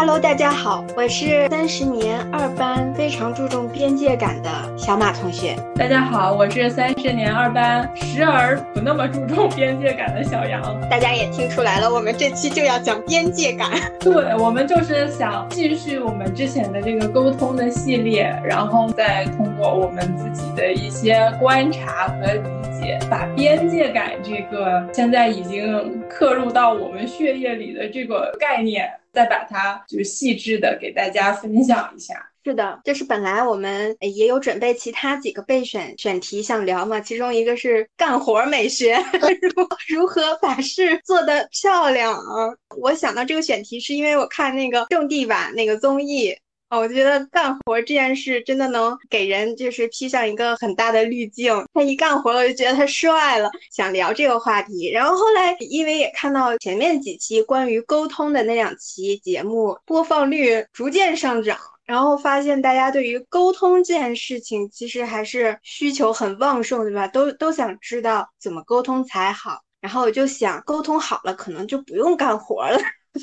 Hello，大家好，我是三十年二班非常注重边界感的小马同学。大家好，我是三十年二班时而不那么注重边界感的小杨。大家也听出来了，我们这期就要讲边界感。对，我们就是想继续我们之前的这个沟通的系列，然后再通过我们自己的一些观察和理解，把边界感这个现在已经刻入到我们血液里的这个概念。再把它就是细致的给大家分享一下。是的，就是本来我们也有准备其他几个备选选题想聊嘛，其中一个是干活美学，如如何把事做得漂亮。我想到这个选题是因为我看那个种地吧那个综艺。哦，我觉得干活这件事真的能给人就是披上一个很大的滤镜。他一干活，我就觉得他帅了，想聊这个话题。然后后来因为也看到前面几期关于沟通的那两期节目播放率逐渐上涨，然后发现大家对于沟通这件事情其实还是需求很旺盛，对吧？都都想知道怎么沟通才好。然后我就想，沟通好了，可能就不用干活了。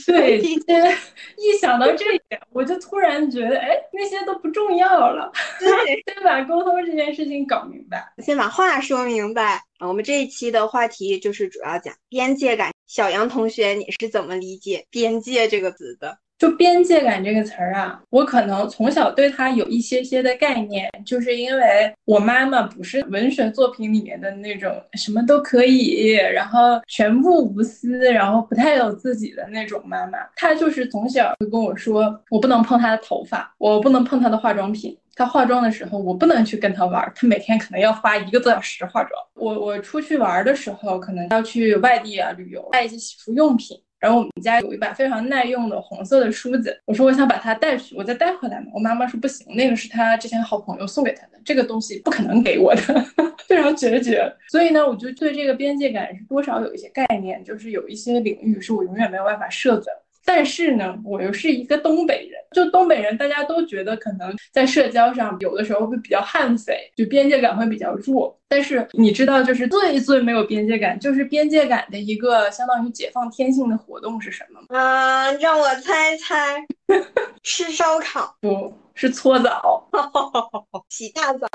对，今天一想到这一点，我就突然觉得，哎，那些都不重要了。对，先把沟通这件事情搞明白，先把话说明白。我们这一期的话题就是主要讲边界感。小杨同学，你是怎么理解“边界”这个词的？就边界感这个词儿啊，我可能从小对它有一些些的概念，就是因为我妈妈不是文学作品里面的那种什么都可以，然后全部无私，然后不太有自己的那种妈妈。她就是从小就跟我说，我不能碰她的头发，我不能碰她的化妆品，她化妆的时候我不能去跟她玩，她每天可能要花一个多小时化妆。我我出去玩的时候，可能要去外地啊旅游，带一些洗漱用品。然后我们家有一把非常耐用的红色的梳子，我说我想把它带去，我再带回来嘛。我妈妈说不行，那个是她之前好朋友送给她的，这个东西不可能给我的，非常决绝。所以呢，我就对这个边界感是多少有一些概念，就是有一些领域是我永远没有办法涉足。但是呢，我又是一个东北人，就东北人，大家都觉得可能在社交上有的时候会比较悍匪，就边界感会比较弱。但是你知道，就是最最没有边界感，就是边界感的一个相当于解放天性的活动是什么吗？嗯，让我猜猜，吃烧烤？不是搓澡，洗大澡。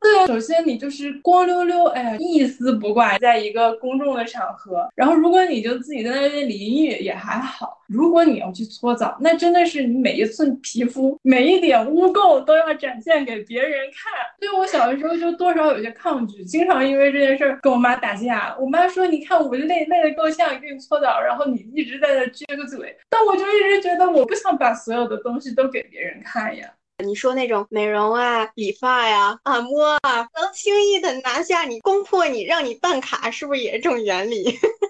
对啊，首先你就是光溜溜，哎呀，一丝不挂，在一个公众的场合。然后，如果你就自己在那边淋浴也还好。如果你要去搓澡，那真的是你每一寸皮肤、每一点污垢都要展现给别人看。所以我小的时候就多少有些抗拒，经常因为这件事儿跟我妈打架。我妈说：“你看我累累的够呛，给你搓澡，然后你一直在那撅个嘴。”但我就一直觉得我不想把所有的东西都给别人看呀。你说那种美容啊、理发呀、按摩啊，能轻易的拿下你、攻破你、让你办卡，是不是也是这种原理？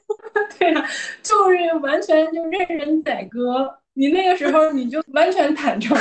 对呀，就是完全就任人宰割。你那个时候你就完全坦诚，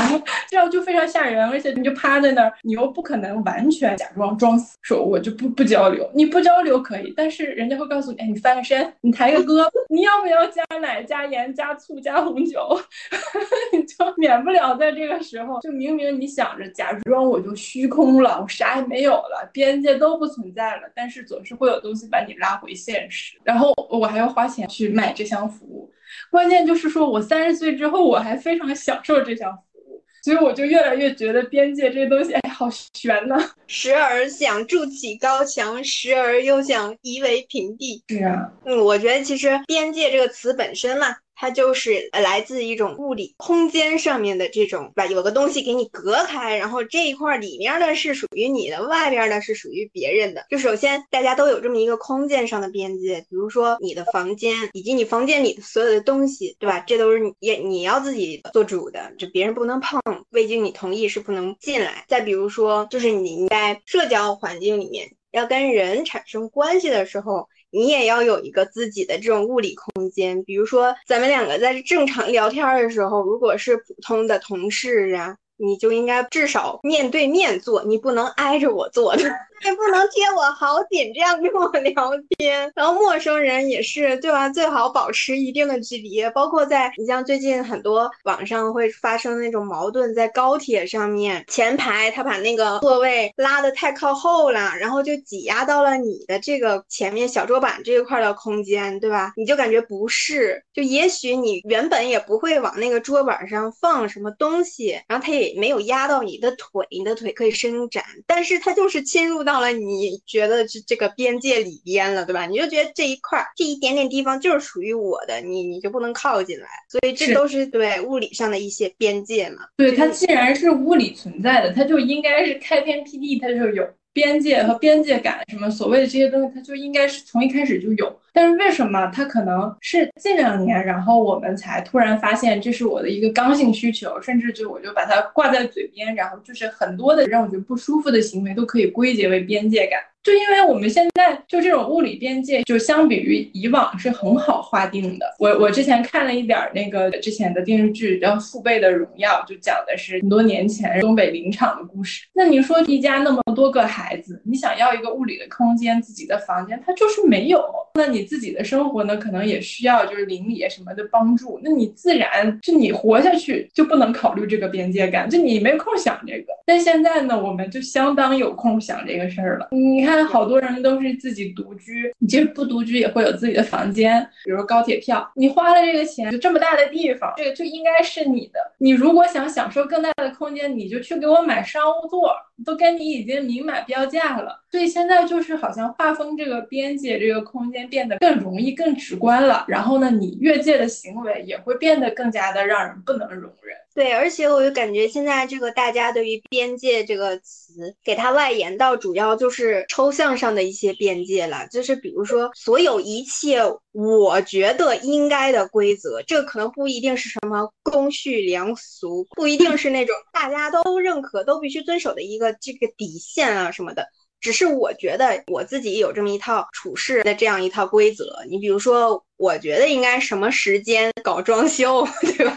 这样就非常吓人，而且你就趴在那儿，你又不可能完全假装装死，说我就不不交流。你不交流可以，但是人家会告诉你，哎，你翻个身，你抬个胳膊，你要不要加奶、加盐、加醋、加红酒？你就免不了在这个时候，就明明你想着假装我就虚空了，我啥也没有了，边界都不存在了，但是总是会有东西把你拉回现实，然后我还要花钱去买这项服务。关键就是说，我三十岁之后，我还非常享受这项服务，所以我就越来越觉得边界这东西，哎，好悬呐！时而想筑起高墙，时而又想夷为平地。是啊，嗯，我觉得其实“边界”这个词本身嘛。它就是来自一种物理空间上面的这种，吧，有个东西给你隔开，然后这一块里面的是属于你的，外边的是属于别人的。就首先大家都有这么一个空间上的边界，比如说你的房间以及你房间里的所有的东西，对吧？这都是你你要自己做主的，就别人不能碰，未经你同意是不能进来。再比如说，就是你在社交环境里面要跟人产生关系的时候。你也要有一个自己的这种物理空间，比如说咱们两个在正常聊天的时候，如果是普通的同事啊，你就应该至少面对面坐，你不能挨着我坐的。也不能贴我好紧，这样跟我聊天。然后陌生人也是，对吧？最好保持一定的距离。包括在你像最近很多网上会发生那种矛盾，在高铁上面前排他把那个座位拉得太靠后了，然后就挤压到了你的这个前面小桌板这一块的空间，对吧？你就感觉不适。就也许你原本也不会往那个桌板上放什么东西，然后他也没有压到你的腿，你的腿可以伸展，但是它就是侵入。到了你觉得这这个边界里边了，对吧？你就觉得这一块这一点点地方就是属于我的，你你就不能靠进来。所以这都是对物理上的一些边界嘛。对它既然是物理存在的，它就应该是开天辟地，它就有边界和边界感，什么所谓的这些东西，它就应该是从一开始就有。但是为什么它可能是近两年，然后我们才突然发现这是我的一个刚性需求，甚至就我就把它挂在嘴边，然后就是很多的让我觉得不舒服的行为都可以归结为边界感。就因为我们现在就这种物理边界，就相比于以往是很好划定的。我我之前看了一点那个之前的电视剧叫《父辈的荣耀》，就讲的是很多年前东北林场的故事。那你说一家那么多个孩子，你想要一个物理的空间，自己的房间，他就是没有。那你自己的生活呢，可能也需要就是邻里什么的帮助。那你自然就你活下去就不能考虑这个边界感，就你没空想这个。但现在呢，我们就相当有空想这个事儿了。你看。好多人都是自己独居，你其实不独居也会有自己的房间，比如高铁票，你花了这个钱，就这么大的地方，这个就应该是你的。你如果想享受更大的空间，你就去给我买商务座，都跟你已经明码标价了。所以现在就是好像划分这个边界，这个空间变得更容易、更直观了。然后呢，你越界的行为也会变得更加的让人不能容忍。对，而且我就感觉现在这个大家对于边界这个词，给它外延到主要就是抽象上的一些边界了，就是比如说所有一切我觉得应该的规则，这可能不一定是什么公序良俗，不一定是那种大家都认可、都必须遵守的一个这个底线啊什么的。只是我觉得我自己有这么一套处事的这样一套规则。你比如说，我觉得应该什么时间搞装修，对吧？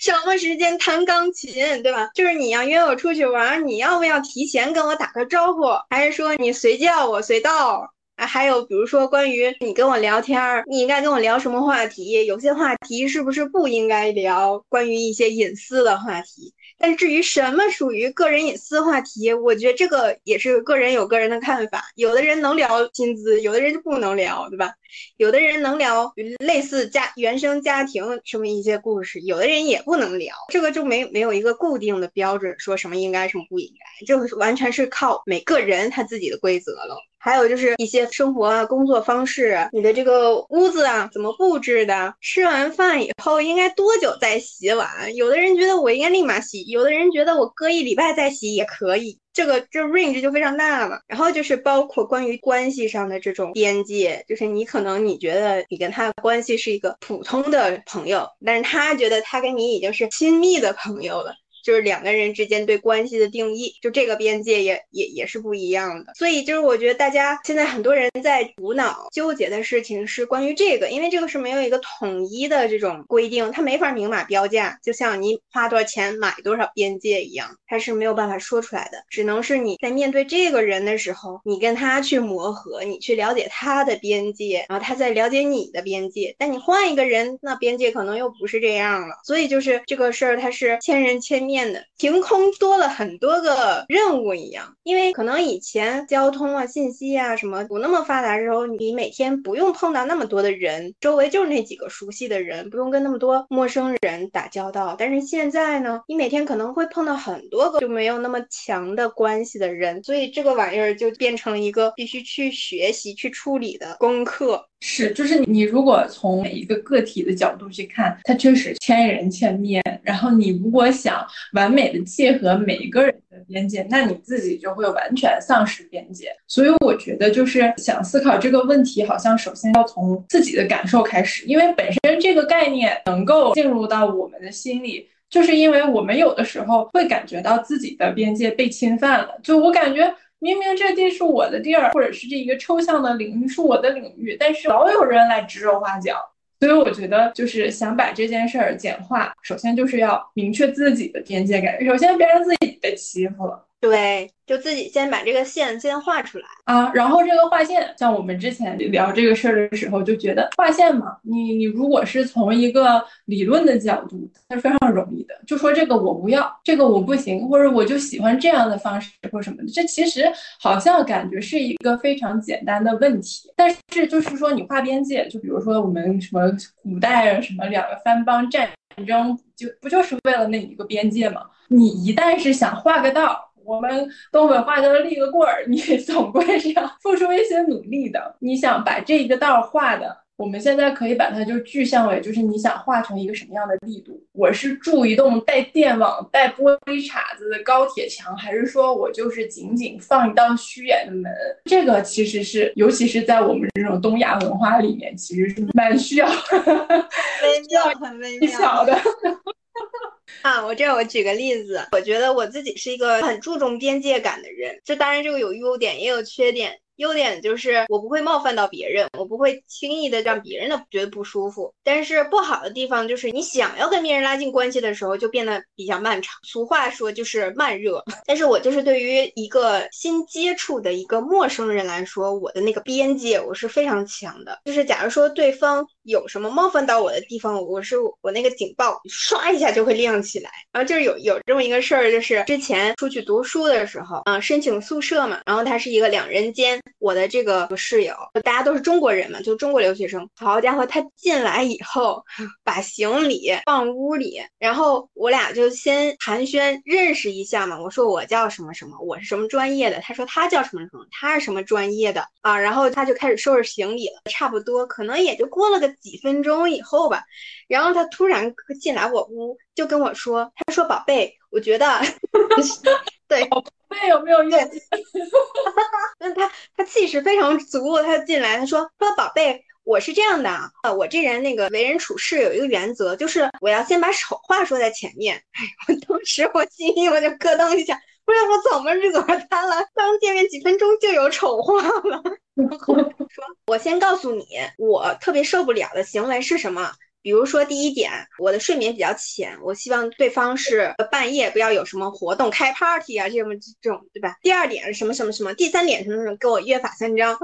什么时间弹钢琴，对吧？就是你要约我出去玩，你要不要提前跟我打个招呼？还是说你随叫我随到？啊，还有比如说关于你跟我聊天，你应该跟我聊什么话题？有些话题是不是不应该聊？关于一些隐私的话题。但至于什么属于个人隐私话题，我觉得这个也是个人有个人的看法。有的人能聊薪资，有的人就不能聊，对吧？有的人能聊类似家原生家庭什么一些故事，有的人也不能聊。这个就没没有一个固定的标准，说什么应该，什么不应该，这个完全是靠每个人他自己的规则了。还有就是一些生活啊、工作方式，你的这个屋子啊怎么布置的？吃完饭以后应该多久再洗碗？有的人觉得我应该立马洗，有的人觉得我隔一礼拜再洗也可以。这个这 range 就非常大了。然后就是包括关于关系上的这种边界，就是你可能你觉得你跟他的关系是一个普通的朋友，但是他觉得他跟你已经是亲密的朋友了。就是两个人之间对关系的定义，就这个边界也也也是不一样的。所以就是我觉得大家现在很多人在苦恼纠结的事情是关于这个，因为这个是没有一个统一的这种规定，它没法明码标价。就像你花多少钱买多少边界一样，它是没有办法说出来的。只能是你在面对这个人的时候，你跟他去磨合，你去了解他的边界，然后他在了解你的边界。但你换一个人，那边界可能又不是这样了。所以就是这个事儿，它是千人千面。的凭空多了很多个任务一样，因为可能以前交通啊、信息啊什么不那么发达的时候，你每天不用碰到那么多的人，周围就是那几个熟悉的人，不用跟那么多陌生人打交道。但是现在呢，你每天可能会碰到很多个就没有那么强的关系的人，所以这个玩意儿就变成了一个必须去学习、去处理的功课。是，就是你如果从每一个个体的角度去看，它确实千人千面。然后你如果想完美的契合每一个人的边界，那你自己就会完全丧失边界。所以我觉得，就是想思考这个问题，好像首先要从自己的感受开始，因为本身这个概念能够进入到我们的心里，就是因为我们有的时候会感觉到自己的边界被侵犯了。就我感觉。明明这地是我的地儿，或者是这一个抽象的领域是我的领域，但是老有人来指手画脚。所以我觉得，就是想把这件事儿简化，首先就是要明确自己的边界感，首先别让自己被欺负了。对，就自己先把这个线先画出来啊，然后这个画线，像我们之前聊这个事儿的时候，就觉得画线嘛，你你如果是从一个理论的角度，它是非常容易的，就说这个我不要，这个我不行，或者我就喜欢这样的方式或什么的，这其实好像感觉是一个非常简单的问题，但是就是说你画边界，就比如说我们什么古代什么两个藩邦战争，就不就是为了那一个边界吗？你一旦是想画个道。我们东北话叫立个棍儿，你 总归是要付出一些努力的。你想把这一个道画的，我们现在可以把它就具象为，就是你想画成一个什么样的力度？我是筑一栋带电网、带玻璃碴子的高铁墙，还是说我就是仅仅放一道虚掩的门？这个其实是，尤其是在我们这种东亚文化里面，其实是蛮需要 微妙、很微妙的。啊，我这我举个例子，我觉得我自己是一个很注重边界感的人，这当然这个有优点也有缺点。优点就是我不会冒犯到别人，我不会轻易的让别人的觉得不舒服。但是不好的地方就是你想要跟别人拉近关系的时候，就变得比较漫长。俗话说就是慢热。但是我就是对于一个新接触的一个陌生人来说，我的那个边界我是非常强的。就是假如说对方有什么冒犯到我的地方，我是我那个警报刷一下就会亮起来。然后就是有有这么一个事儿，就是之前出去读书的时候，嗯，申请宿舍嘛，然后它是一个两人间。我的这个室友，大家都是中国人嘛，就中国留学生。好家伙，他进来以后，把行李放屋里，然后我俩就先寒暄认识一下嘛。我说我叫什么什么，我是什么专业的。他说他叫什么什么，他是什么专业的啊？然后他就开始收拾行李了。差不多可能也就过了个几分钟以后吧，然后他突然进来我屋，就跟我说，他说宝贝，我觉得。对，宝贝有没有怨气？那 他他气势非常足，他进来他说说宝贝，我是这样的啊，我这人那个为人处事有一个原则，就是我要先把丑话说在前面。哎，我当时我心里我就咯噔一下，不知道我怎么惹他了，刚见面几分钟就有丑话了。说，我先告诉你，我特别受不了的行为是什么？比如说，第一点，我的睡眠比较浅，我希望对方是半夜不要有什么活动，开 party 啊，这么这种，对吧？第二点，什么什么什么，第三点什么什么，跟我约法三章。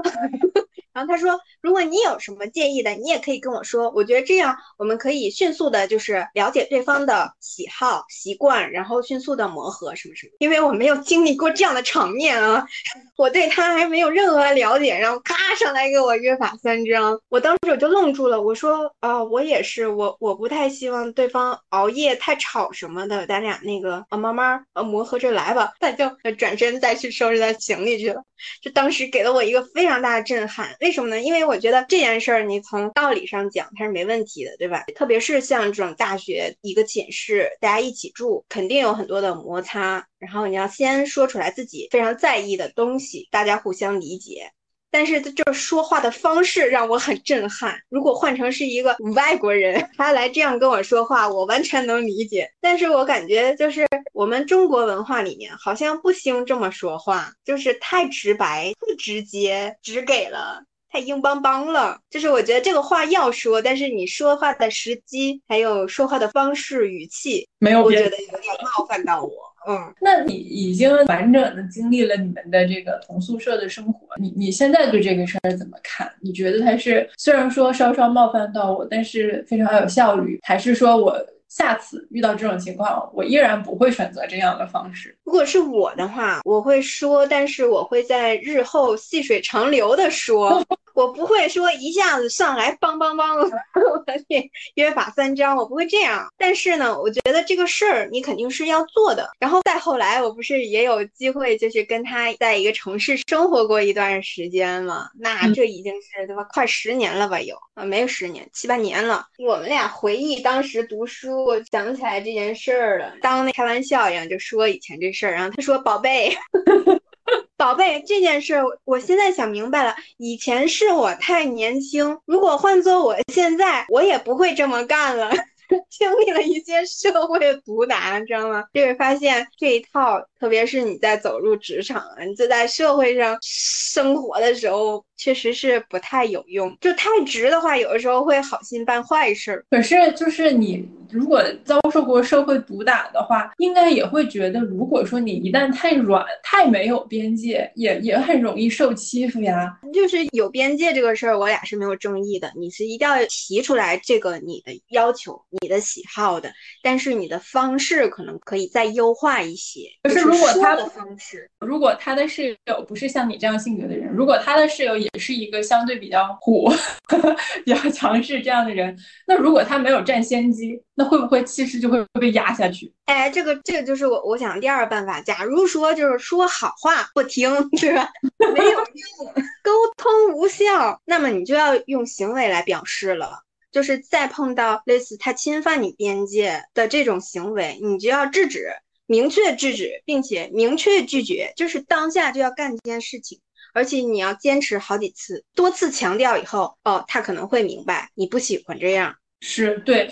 然后他说，如果你有什么建议的，你也可以跟我说。我觉得这样我们可以迅速的，就是了解对方的喜好、习惯，然后迅速的磨合什么什么。因为我没有经历过这样的场面啊，我对他还没有任何了解，然后咔上来给我约法三章，我当时我就愣住了。我说啊，我也是，我我不太希望对方熬夜太吵什么的，咱俩那个啊慢慢呃磨合着来吧。他就转身再去收拾他行李去了。就当时给了我一个非常大的震撼。为什么呢？因为我觉得这件事儿，你从道理上讲它是没问题的，对吧？特别是像这种大学一个寝室，大家一起住，肯定有很多的摩擦。然后你要先说出来自己非常在意的东西，大家互相理解。但是这说话的方式让我很震撼。如果换成是一个外国人，他来这样跟我说话，我完全能理解。但是我感觉就是我们中国文化里面好像不兴这么说话，就是太直白、太直接，只给了。太硬邦邦了，就是我觉得这个话要说，但是你说话的时机，还有说话的方式、语气，没有，我觉得有点冒犯到我。嗯，那你已经完整的经历了你们的这个同宿舍的生活，你你现在对这个事儿怎么看？你觉得他是虽然说稍稍冒犯到我，但是非常有效率，还是说我？下次遇到这种情况，我依然不会选择这样的方式。如果是我的话，我会说，但是我会在日后细水长流的说。我不会说一下子上来梆梆梆，我去约法三章，我不会这样。但是呢，我觉得这个事儿你肯定是要做的。然后再后来，我不是也有机会，就是跟他在一个城市生活过一段时间嘛？那这已经是对吧？快十年了吧？有啊，没有十年，七八年了。我们俩回忆当时读书，我想起来这件事儿了，当那开玩笑一样就说以前这事儿。然后他说：“宝贝。” 宝贝，这件事我现在想明白了。以前是我太年轻，如果换做我现在，我也不会这么干了。经历了一些社会毒打，知道吗？就会发现这一套，特别是你在走入职场，你就在社会上生活的时候，确实是不太有用。就太直的话，有的时候会好心办坏事。可是，就是你如果遭受过社会毒打的话，应该也会觉得，如果说你一旦太软、太没有边界，也也很容易受欺负呀。就是有边界这个事儿，我俩是没有争议的。你是一定要提出来这个你的要求、你的喜好的，但是你的方式可能可以再优化一些。可是如果他的方式，如果他的室友不是像你这样性格的人，如果他的室友也也是一个相对比较虎、比较强势这样的人，那如果他没有占先机，那会不会气势就会被压下去？哎，这个这个就是我我想第二个办法。假如说就是说好话不听，是吧？没有用，沟通无效，那么你就要用行为来表示了。就是再碰到类似他侵犯你边界的这种行为，你就要制止，明确制止，并且明确拒绝，就是当下就要干这件事情，而且你要坚持好几次，多次强调以后，哦，他可能会明白你不喜欢这样。是对，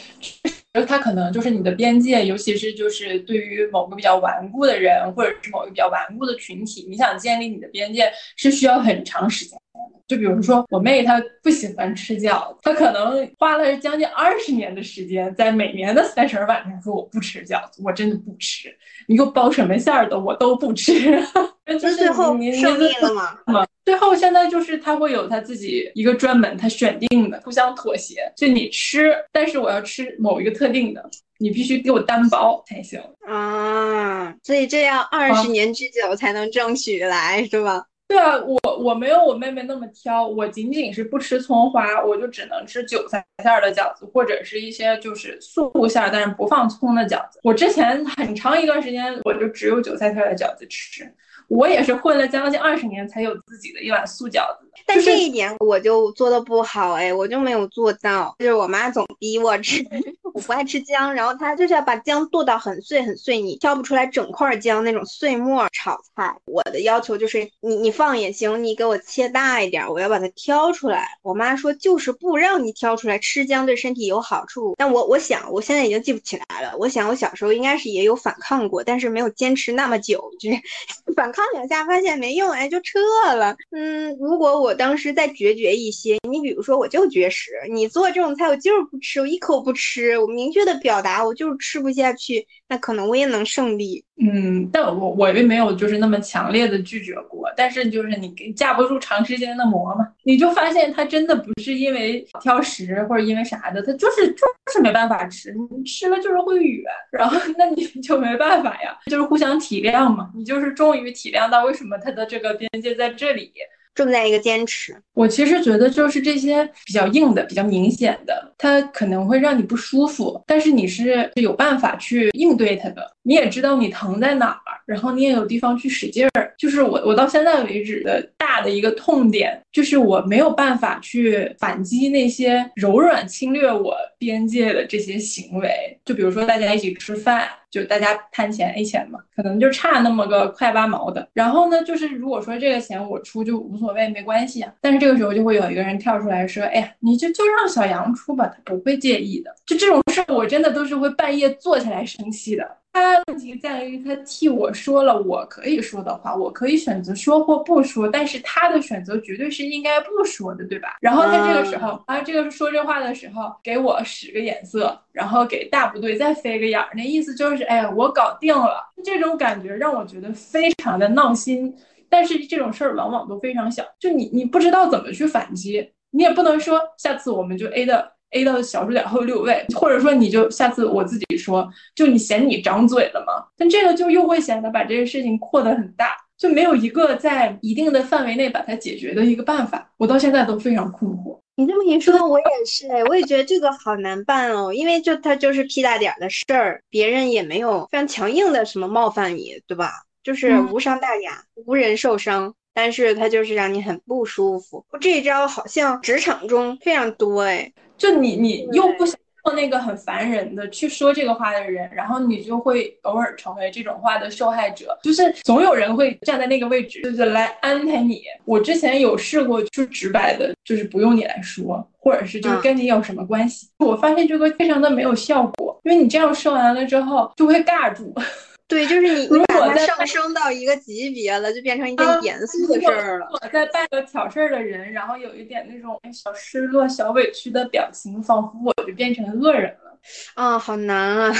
他可能就是你的边界，尤其是就是对于某个比较顽固的人，或者是某个比较顽固的群体，你想建立你的边界是需要很长时间。就比如说我妹，她不喜欢吃饺子，她可能花了将近二十年的时间，在每年的三十晚上说我不吃饺子，我真的不吃，你给我包什么馅儿的我都不吃。那最后胜利了吗？最后现在就是他会有他自己一个专门他选定的，互相妥协。就你吃，但是我要吃某一个特定的，你必须给我单包才行啊。所以这样二十年之久才能争取来，是吧？对啊，我我没有我妹妹那么挑，我仅仅是不吃葱花，我就只能吃韭菜馅的饺子，或者是一些就是素馅但是不放葱的饺子。我之前很长一段时间，我就只有韭菜馅的饺子吃。我也是混了将近二十年才有自己的一碗素饺子，但这一点我就做的不好哎，我就没有做到，就是我妈总逼我吃。我不爱吃姜，然后她就是要把姜剁到很碎很碎，你挑不出来整块姜那种碎末炒菜。我的要求就是你你放也行，你给我切大一点，我要把它挑出来。我妈说就是不让你挑出来，吃姜对身体有好处。但我我想我现在已经记不起来了，我想我小时候应该是也有反抗过，但是没有坚持那么久，就是 反抗两下发现没用，哎就撤了。嗯，如果我当时再决绝一些，你比如说我就绝食，你做这种菜我就是不吃，我一口不吃。我明确的表达，我就是吃不下去，那可能我也能胜利。嗯，但我我并没有就是那么强烈的拒绝过，但是就是你架不住长时间的磨嘛，你就发现他真的不是因为挑食或者因为啥的，他就是就是没办法吃，你吃了就是会哕，然后那你 就没办法呀，就是互相体谅嘛，你就是终于体谅到为什么他的这个边界在这里。重在一个坚持。我其实觉得，就是这些比较硬的、比较明显的，它可能会让你不舒服，但是你是有办法去应对它的。你也知道你疼在哪儿，然后你也有地方去使劲儿。就是我，我到现在为止的大的一个痛点，就是我没有办法去反击那些柔软侵略我边界的这些行为。就比如说大家一起吃饭。就大家摊钱 A 钱嘛，可能就差那么个块八毛的。然后呢，就是如果说这个钱我出就无所谓，没关系啊。但是这个时候就会有一个人跳出来说：“哎呀，你就就让小杨出吧，他不会介意的。”就这种事儿，我真的都是会半夜坐起来生气的。他问题在于，他替我说了我可以说的话，我可以选择说或不说，但是他的选择绝对是应该不说的，对吧？然后他这个时候啊，这个说这话的时候，给我使个眼色，然后给大部队再飞个眼儿，那意思就是，哎呀，我搞定了。这种感觉让我觉得非常的闹心。但是这种事儿往往都非常小，就你你不知道怎么去反击，你也不能说下次我们就 A 的。A 到小数点后六位，或者说你就下次我自己说，就你嫌你长嘴了吗？但这个就又会显得把这个事情扩得很大，就没有一个在一定的范围内把它解决的一个办法。我到现在都非常困惑。你这么一说，我也是，我也觉得这个好难办哦，因为就它就是屁大点儿的事儿，别人也没有非常强硬的什么冒犯你，对吧？就是无伤大雅，无人受伤。但是它就是让你很不舒服。这一招好像职场中非常多哎，就你你又不想做那个很烦人的去说这个话的人，然后你就会偶尔成为这种话的受害者，就是总有人会站在那个位置，就是来安排你。我之前有试过，就直白的，就是不用你来说，或者是就是跟你有什么关系。我发现这个非常的没有效果，因为你这样说完了之后就会尬住。对，就是你，你把它上升到一个级别了，就变成一件严肃的事儿了。我在扮个挑事儿的人，然后有一点那种小失落、小委屈的表情，仿佛我就变成恶人了。啊，好难啊！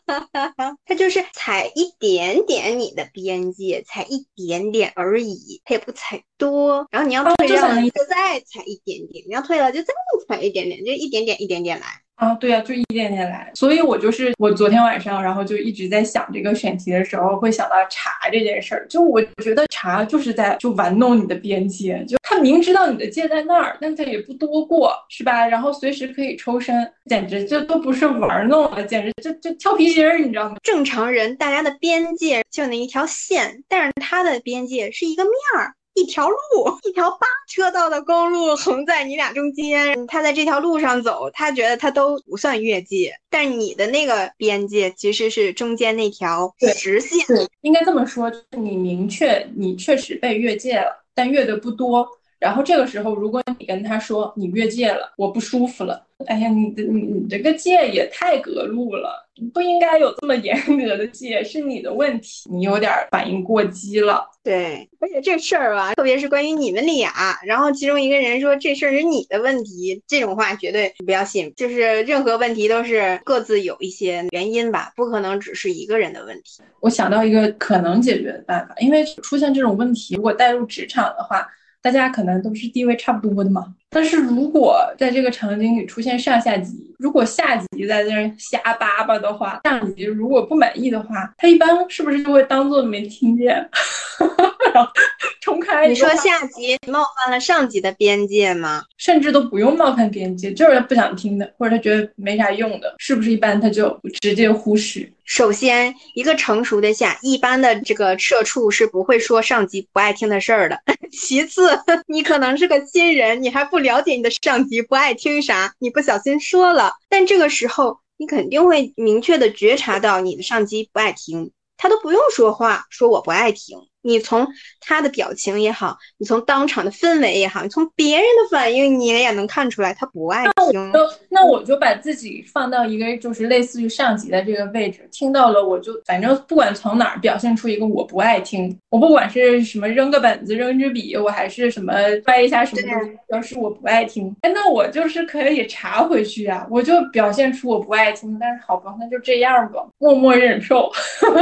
他就是踩一点点你的边界，踩一点点而已，他也不踩多。然后你要退让，就再踩一点点；你要退了，就再踩一点点，就一点点、一点点来。啊，对呀，就一点点来，所以我就是我昨天晚上，然后就一直在想这个选题的时候，会想到茶这件事儿。就我觉得茶就是在就玩弄你的边界，就他明知道你的界在那儿，但他也不多过，是吧？然后随时可以抽身，简直这都不是玩弄了，简直就就跳皮筋儿，你知道吗？正常人大家的边界就那一条线，但是他的边界是一个面儿。一条路，一条八车道的公路横在你俩中间，他在这条路上走，他觉得他都不算越界，但是你的那个边界其实是中间那条直线。应该这么说，你明确你确实被越界了，但越的不多。然后这个时候，如果你跟他说你越界了，我不舒服了。哎呀，你的你你这个界也太隔路了，不应该有这么严格的界，是你的问题，你有点反应过激了。对，而且这事儿吧，特别是关于你们俩，然后其中一个人说这事儿是你的问题，这种话绝对不要信。就是任何问题都是各自有一些原因吧，不可能只是一个人的问题。我想到一个可能解决的办法，因为出现这种问题，如果带入职场的话。大家可能都是地位差不多的嘛，但是如果在这个场景里出现上下级，如果下级在这儿瞎叭叭的话，上级如果不满意的话，他一般是不是就会当做没听见？然后重开。你说下级冒犯了上级的边界吗？甚至都不用冒犯边界，就是他不想听的，或者他觉得没啥用的，是不是一般他就直接忽视？首先，一个成熟的下，一般的这个社畜是不会说上级不爱听的事儿的。其次，你可能是个新人，你还不了解你的上级不爱听啥，你不小心说了，但这个时候你肯定会明确的觉察到你的上级不爱听，他都不用说话，说我不爱听。你从他的表情也好，你从当场的氛围也好，你从别人的反应，你也能看出来他不爱听。那那我就把自己放到一个就是类似于上级的这个位置，听到了我就反正不管从哪儿表现出一个我不爱听，我不管是什么扔个本子扔支笔，我还是什么掰一下什么东西，表示我不爱听。哎，那我就是可以查回去啊，我就表现出我不爱听，但是好吧，那就这样吧，默默忍受。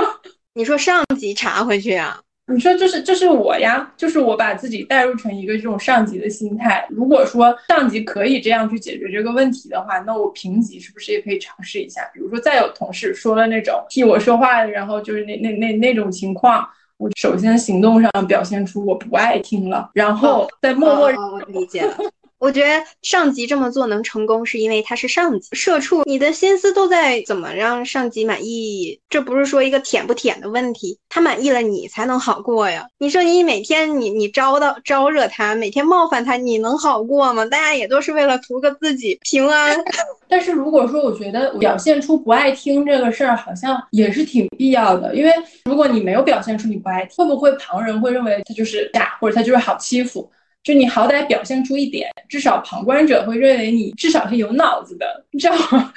你说上级查回去啊？你说就是就是我呀，就是我把自己带入成一个这种上级的心态。如果说上级可以这样去解决这个问题的话，那我平级是不是也可以尝试一下？比如说再有同事说了那种替我说话，然后就是那那那那种情况，我首先行动上表现出我不爱听了，然后再默默理解了。我觉得上级这么做能成功，是因为他是上级。社畜，你的心思都在怎么让上级满意，这不是说一个舔不舔的问题，他满意了，你才能好过呀。你说你每天你你招到招惹他，每天冒犯他，你能好过吗？大家也都是为了图个自己平安。但是如果说我觉得表现出不爱听这个事儿，好像也是挺必要的，因为如果你没有表现出你不爱听，会不会旁人会认为他就是假，或者他就是好欺负？就你好歹表现出一点，至少旁观者会认为你至少是有脑子的，知道吗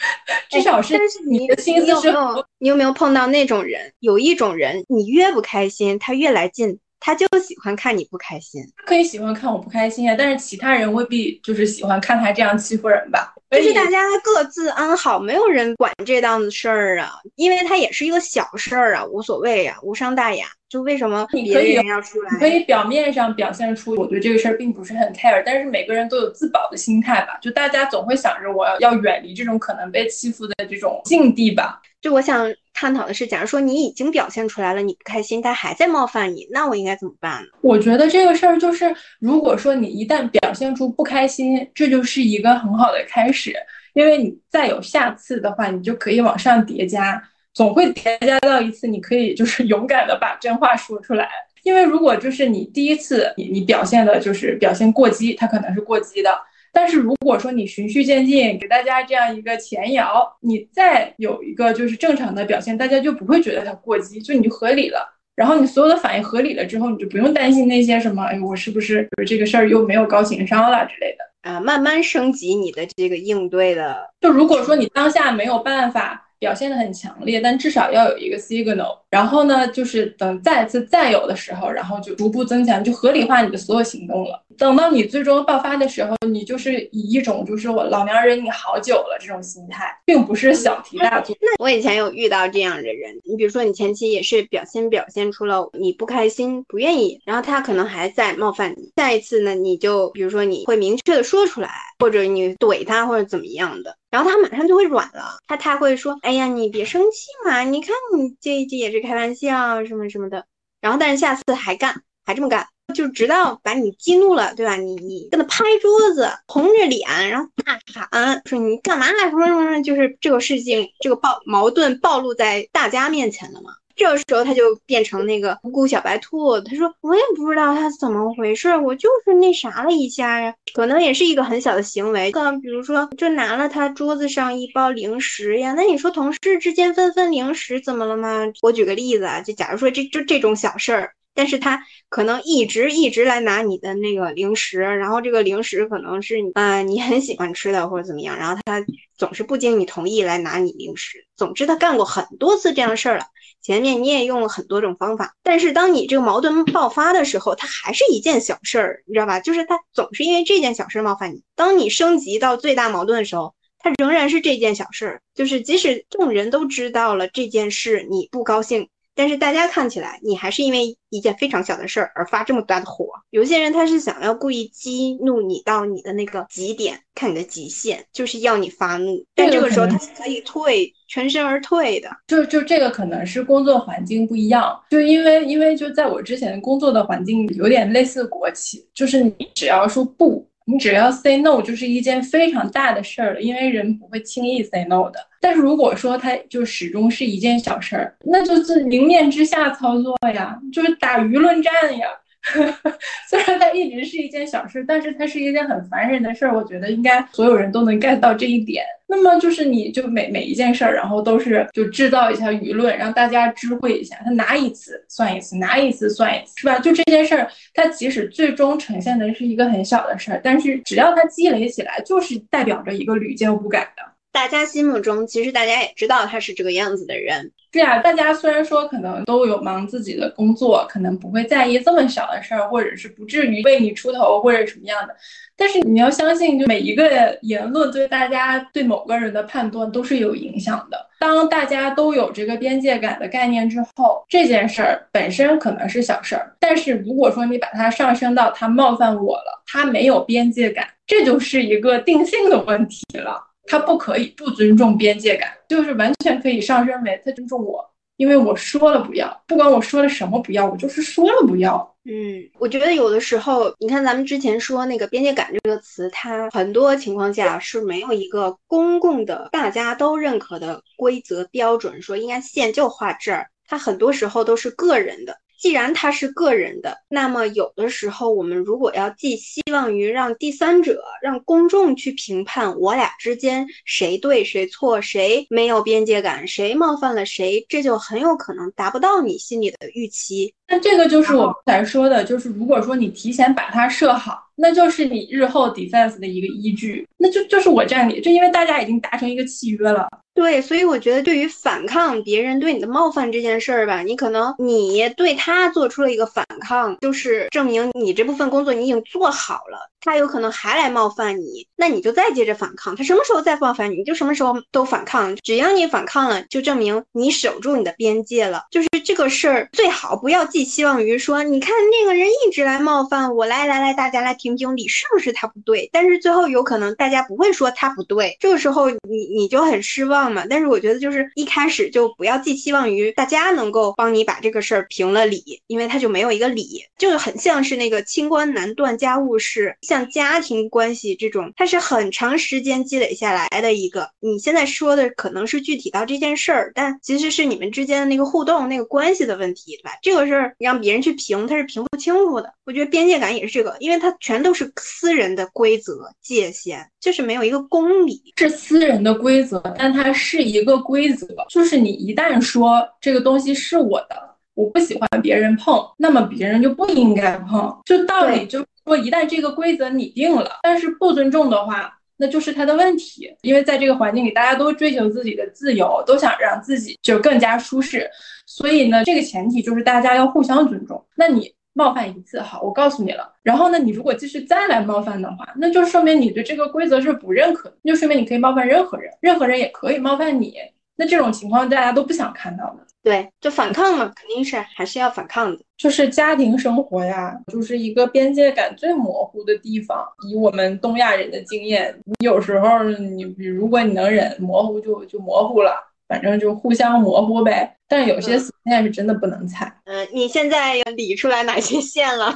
至少是你的心思是。你有没有碰到那种人？有一种人，你越不开心，他越来劲，他就喜欢看你不开心。他可以喜欢看我不开心啊，但是其他人未必就是喜欢看他这样欺负人吧？就是大家各自安好，没有人管这档子事儿啊，因为他也是一个小事儿啊，无所谓呀，无伤大雅。就为什么你可以要出来？可以表面上表现出我对这个事儿并不是很 care，但是每个人都有自保的心态吧。就大家总会想着我要要远离这种可能被欺负的这种境地吧。就我想探讨的是，假如说你已经表现出来了，你不开心，他还在冒犯你，那我应该怎么办呢？我觉得这个事儿就是，如果说你一旦表现出不开心，这就是一个很好的开始。因为你再有下次的话，你就可以往上叠加，总会叠加到一次，你可以 就是勇敢的把真话说出来。因为如果就是你第一次你你表现的就是表现过激，他可能是过激的，但是如果说你循序渐进，给大家这样一个前摇，你再有一个就是正常的表现，大家就不会觉得它过激，就你就合理了。然后你所有的反应合理了之后，你就不用担心那些什么，哎，我是不是这个事儿又没有高情商了之类的啊？慢慢升级你的这个应对的。就如果说你当下没有办法。表现的很强烈，但至少要有一个 signal。然后呢，就是等再次再有的时候，然后就逐步增强，就合理化你的所有行动了。等到你最终爆发的时候，你就是以一种就是我老娘忍你好久了这种心态，并不是小题大做。那我以前有遇到这样的人，你比如说你前期也是表现表现出了你不开心、不愿意，然后他可能还在冒犯你。下一次呢，你就比如说你会明确的说出来，或者你怼他或者怎么样的。然后他马上就会软了，他他会说：“哎呀，你别生气嘛，你看你这这也是开玩笑什么什么的。”然后但是下次还干，还这么干，就直到把你激怒了，对吧？你你跟他拍桌子，红着脸，然后大喊说：“你干嘛？什么什么？就是这个事情，这个暴矛盾暴露在大家面前了嘛。”这个时候他就变成那个无辜小白兔，他说我也不知道他怎么回事，我就是那啥了一下呀，可能也是一个很小的行为，可能比如说就拿了他桌子上一包零食呀，那你说同事之间分分零食怎么了吗？我举个例子啊，就假如说这就这种小事儿。但是他可能一直一直来拿你的那个零食，然后这个零食可能是啊你很喜欢吃的或者怎么样，然后他总是不经你同意来拿你零食。总之他干过很多次这样的事儿了，前面你也用了很多种方法，但是当你这个矛盾爆发的时候，它还是一件小事儿，你知道吧？就是它总是因为这件小事冒犯你。当你升级到最大矛盾的时候，它仍然是这件小事儿，就是即使众人都知道了这件事你不高兴。但是大家看起来，你还是因为一件非常小的事儿而发这么大的火。有些人他是想要故意激怒你到你的那个极点，看你的极限，就是要你发怒。但这个时候他是可以退，全身而退的。就就这个可能是工作环境不一样，就因为因为就在我之前工作的环境有点类似国企，就是你只要说不。你只要 say no 就是一件非常大的事儿了，因为人不会轻易 say no 的。但是如果说它就始终是一件小事儿，那就是明面之下操作呀，就是打舆论战呀。虽然它一直是一件小事，但是它是一件很烦人的事儿。我觉得应该所有人都能 get 到这一点。那么就是你就每每一件事儿，然后都是就制造一下舆论，让大家知会一下。他拿一次算一次，拿一次算一次，是吧？就这件事儿，它即使最终呈现的是一个很小的事儿，但是只要它积累起来，就是代表着一个屡见不改的。大家心目中，其实大家也知道他是这个样子的人。对啊，大家虽然说可能都有忙自己的工作，可能不会在意这么小的事儿，或者是不至于为你出头或者什么样的。但是你要相信，就每一个言论对大家对某个人的判断都是有影响的。当大家都有这个边界感的概念之后，这件事儿本身可能是小事儿，但是如果说你把它上升到他冒犯我了，他没有边界感，这就是一个定性的问题了。他不可以不尊重边界感，就是完全可以上升为他尊重我，因为我说了不要，不管我说了什么不要，我就是说了不要。嗯，我觉得有的时候，你看咱们之前说那个边界感这个词，它很多情况下是没有一个公共的、大家都认可的规则标准，说应该线就画这儿，它很多时候都是个人的。既然它是个人的，那么有的时候我们如果要寄希望于让第三者、让公众去评判我俩之间谁对谁错、谁没有边界感、谁冒犯了谁，这就很有可能达不到你心里的预期。那这个就是我刚才说的，就是如果说你提前把它设好，那就是你日后 defense 的一个依据，那就就是我站里，就因为大家已经达成一个契约了。对，所以我觉得对于反抗别人对你的冒犯这件事儿吧，你可能你对他做出了一个反抗，就是证明你这部分工作你已经做好了。他有可能还来冒犯你，那你就再接着反抗。他什么时候再冒犯你，你就什么时候都反抗。只要你反抗了，就证明你守住你的边界了。就是这个事儿，最好不要寄希望于说，你看那个人一直来冒犯我，来来来，大家来评评理，是不是他不对？但是最后有可能大家不会说他不对，这个时候你你就很失望嘛。但是我觉得就是一开始就不要寄希望于大家能够帮你把这个事儿评了理，因为他就没有一个理，就很像是那个清官难断家务事。像家庭关系这种，它是很长时间积累下来的一个。你现在说的可能是具体到这件事儿，但其实是你们之间的那个互动、那个关系的问题，对吧？这个事儿让别人去评，他是评不清楚的。我觉得边界感也是这个，因为它全都是私人的规则界限，就是没有一个公理。是私人的规则，但它是一个规则，就是你一旦说这个东西是我的。我不喜欢别人碰，那么别人就不应该碰。就道理就是说，一旦这个规则拟定了，但是不尊重的话，那就是他的问题。因为在这个环境里，大家都追求自己的自由，都想让自己就更加舒适。所以呢，这个前提就是大家要互相尊重。那你冒犯一次，好，我告诉你了。然后呢，你如果继续再来冒犯的话，那就说明你对这个规则是不认可的，就说明你可以冒犯任何人，任何人也可以冒犯你。那这种情况大家都不想看到的。对，就反抗嘛，肯定是还是要反抗的。就是家庭生活呀，就是一个边界感最模糊的地方。以我们东亚人的经验，你有时候你，比如果你能忍，模糊就就模糊了，反正就互相模糊呗。但有些死线是真的不能踩。嗯，你现在理出来哪些线了？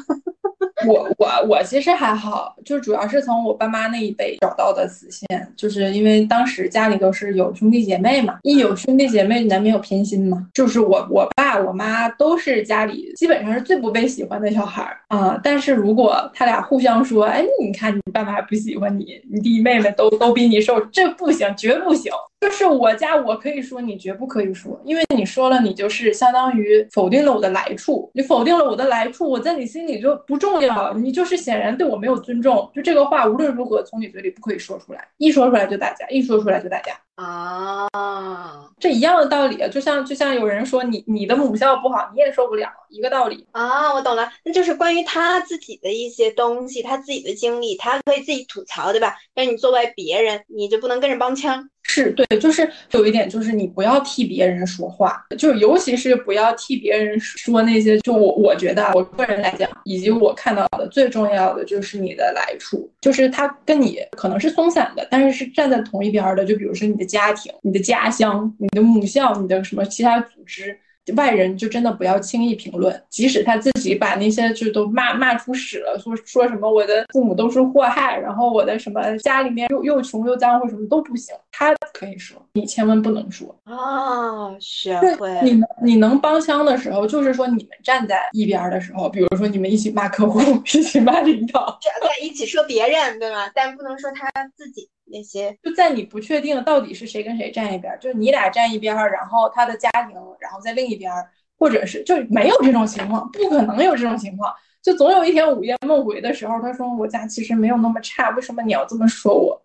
我我我其实还好，就主要是从我爸妈那一辈找到的死线，就是因为当时家里都是有兄弟姐妹嘛，一有兄弟姐妹难免有偏心嘛。就是我我爸我妈都是家里基本上是最不被喜欢的小孩儿啊。但是如果他俩互相说，哎，你看你爸妈不喜欢你，你弟弟妹妹都都比你瘦，这不行，绝不行。就是我家我可以说，你绝不可以说，因为你说了，你就是相当于否定了我的来处，你否定了我的来处，我在你心里就不重要。你就是显然对我没有尊重，就这个话无论如何从你嘴里不可以说出来，一说出来就打架，一说出来就打架。啊！这一样的道理，就像就像有人说你你的母校不好，你也受不了，一个道理啊！我懂了，那就是关于他自己的一些东西，他自己的经历，他可以自己吐槽，对吧？但你作为别人，你就不能跟着帮腔。是对，就是有一点，就是你不要替别人说话，就是尤其是不要替别人说那些。就我我觉得，我个人来讲，以及我看到的最重要的就是你的来处，就是他跟你可能是松散的，但是是站在同一边的。就比如说你的家庭、你的家乡、你的母校、你的什么其他组织。外人就真的不要轻易评论，即使他自己把那些就都骂骂出屎了，说说什么我的父母都是祸害，然后我的什么家里面又又穷又脏或什么都不行，他可以说，你千万不能说啊。学会你能你能帮腔的时候，就是说你们站在一边的时候，比如说你们一起骂客户，一起骂领导，站在一起说别人，对吗？但不能说他自己。那些就在你不确定到底是谁跟谁站一边，就是你俩站一边，然后他的家庭，然后在另一边，或者是就没有这种情况，不可能有这种情况，就总有一天午夜梦回的时候，他说我家其实没有那么差，为什么你要这么说我？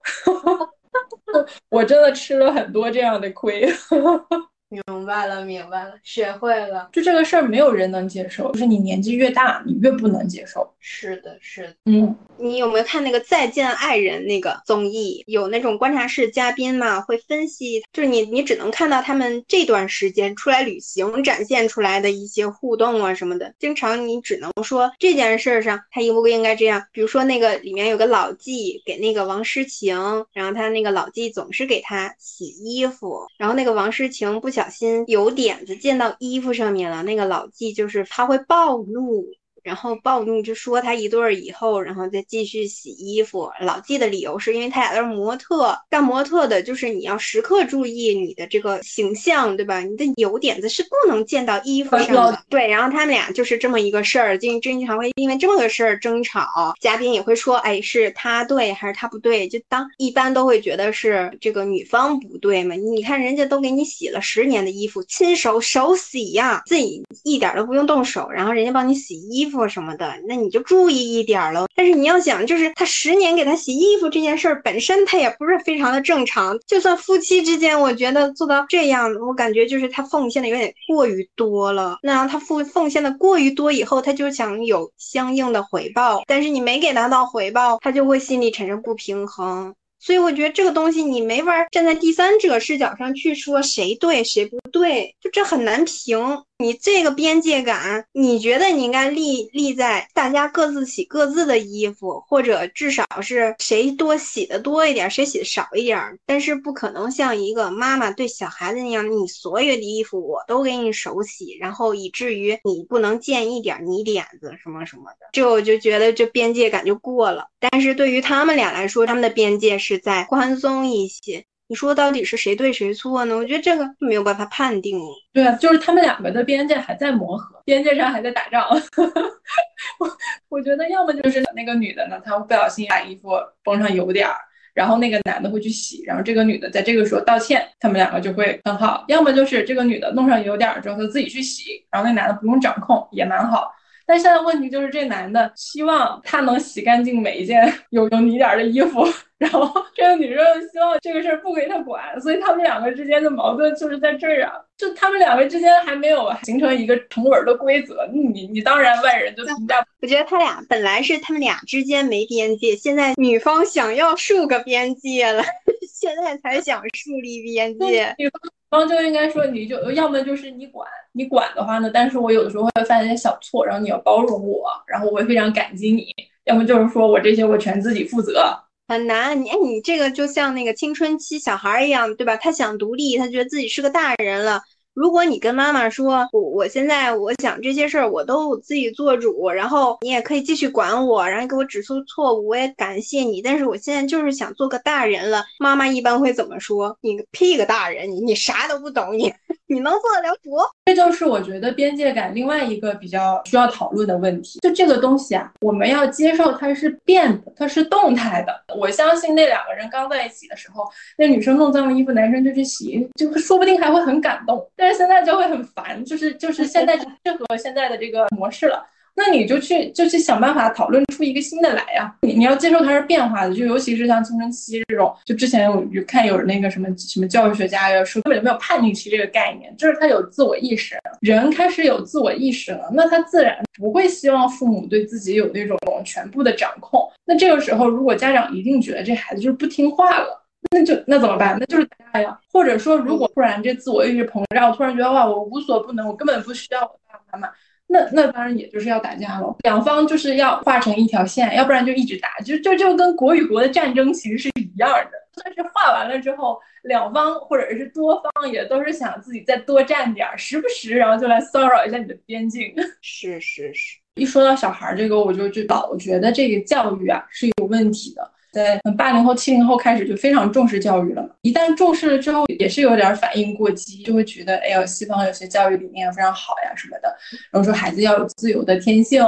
我真的吃了很多这样的亏。明白了，明白了，学会了。就这个事儿，没有人能接受。就是你年纪越大，你越不能接受。是的，是的。嗯，你有没有看那个《再见爱人》那个综艺？有那种观察室嘉宾嘛，会分析。就是你，你只能看到他们这段时间出来旅行展现出来的一些互动啊什么的。经常你只能说这件事上他应不应该这样。比如说那个里面有个老纪给那个王诗晴，然后他那个老纪总是给他洗衣服，然后那个王诗晴不想。小心有点子溅到衣服上面了，那个老纪就是他会暴怒。然后暴怒就说他一对儿以后，然后再继续洗衣服。老纪的理由是因为他俩都是模特，干模特的就是你要时刻注意你的这个形象，对吧？你的油点子是不能溅到衣服上的。对，然后他们俩就是这么一个事儿，经经常会因为这么个事儿争吵。嘉宾也会说，哎，是他对还是他不对？就当一般都会觉得是这个女方不对嘛。你看人家都给你洗了十年的衣服，亲手手洗呀，自己一点都不用动手，然后人家帮你洗衣服。衣服什么的，那你就注意一点喽。但是你要想，就是他十年给他洗衣服这件事儿本身，他也不是非常的正常。就算夫妻之间，我觉得做到这样，我感觉就是他奉献的有点过于多了。那他奉奉献的过于多以后，他就想有相应的回报，但是你没给他到回报，他就会心里产生不平衡。所以我觉得这个东西你没法站在第三者视角上去说谁对谁不对，就这很难评。你这个边界感，你觉得你应该立立在大家各自洗各自的衣服，或者至少是谁多洗的多一点，谁洗的少一点。但是不可能像一个妈妈对小孩子那样，你所有的衣服我都给你手洗，然后以至于你不能见一点泥点子什么什么的。这我就觉得这边界感就过了。但是对于他们俩来说，他们的边界是在宽松一些。你说到底是谁对谁错呢？我觉得这个没有办法判定。对啊，就是他们两个的边界还在磨合，边界上还在打仗。我我觉得要么就是那个女的呢，她不小心把衣服崩上油点儿，然后那个男的会去洗，然后这个女的在这个时候道歉，他们两个就会很好。要么就是这个女的弄上油点儿之后，她自己去洗，然后那男的不用掌控，也蛮好。但现在问题就是这男的希望他能洗干净每一件有有泥点的衣服。然后这个女生希望这个事儿不归他管，所以他们两个之间的矛盾就是在这儿啊，就他们两个之间还没有形成一个成文的规则，你你当然外人就评价。我觉得他俩本来是他们俩之间没边界，现在女方想要树个边界了，现在才想树立边界。女方方就应该说，你就要么就是你管，你管的话呢，但是我有的时候会犯一些小错，然后你要包容我，然后我会非常感激你；要么就是说我这些我全自己负责。很难，你哎，你这个就像那个青春期小孩一样，对吧？他想独立，他觉得自己是个大人了。如果你跟妈妈说，我我现在我想这些事儿我都自己做主，然后你也可以继续管我，然后给我指出错误，我也感谢你。但是我现在就是想做个大人了，妈妈一般会怎么说？你个屁个大人，你你啥都不懂，你你能做得了主？这就是我觉得边界感另外一个比较需要讨论的问题。就这个东西啊，我们要接受它是变的，它是动态的。我相信那两个人刚在一起的时候，那女生弄脏了衣服，男生就去洗，就说不定还会很感动。但是现在就会很烦，就是就是现在就适合现在的这个模式了。那你就去就去想办法讨论出一个新的来呀！你你要接受它是变化的，就尤其是像青春期这种，就之前我就看有那个什么什么教育学家呀说根本就没有叛逆期这个概念，就是他有自我意识，人开始有自我意识了，那他自然不会希望父母对自己有那种全部的掌控。那这个时候，如果家长一定觉得这孩子就是不听话了，那就那怎么办？那就是打架呀。或者说，如果突然这自我意识膨胀，我突然觉得哇，我无所不能，我根本不需要我爸爸妈妈。那那当然也就是要打架了，两方就是要画成一条线，要不然就一直打，就就就跟国与国的战争其实是一样的。但是画完了之后，两方或者是多方也都是想自己再多占点，时不时然后就来骚扰一下你的边境。是是是，一说到小孩这个，我就就老觉得这个教育啊是有问题的。在八零后、七零后开始就非常重视教育了，一旦重视了之后，也是有点反应过激，就会觉得，哎呀，西方有些教育理念非常好呀什么的，然后说孩子要有自由的天性，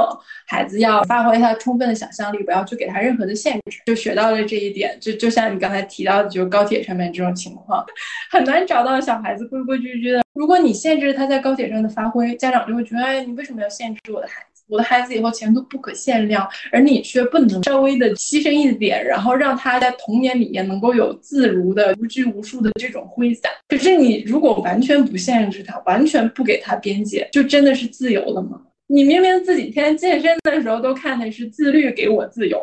孩子要发挥他充分的想象力，不要去给他任何的限制，就学到了这一点。就就像你刚才提到的，就是高铁上面这种情况，很难找到小孩子规规矩矩的。如果你限制他在高铁上的发挥，家长就会觉得，哎，你为什么要限制我的孩子？我的孩子以后前途不可限量，而你却不能稍微的牺牲一点，然后让他在童年里面能够有自如的、无拘无束的这种挥洒。可是你如果完全不限制他，完全不给他边界，就真的是自由了吗？你明明自己天天健身的时候都看的是自律给我自由，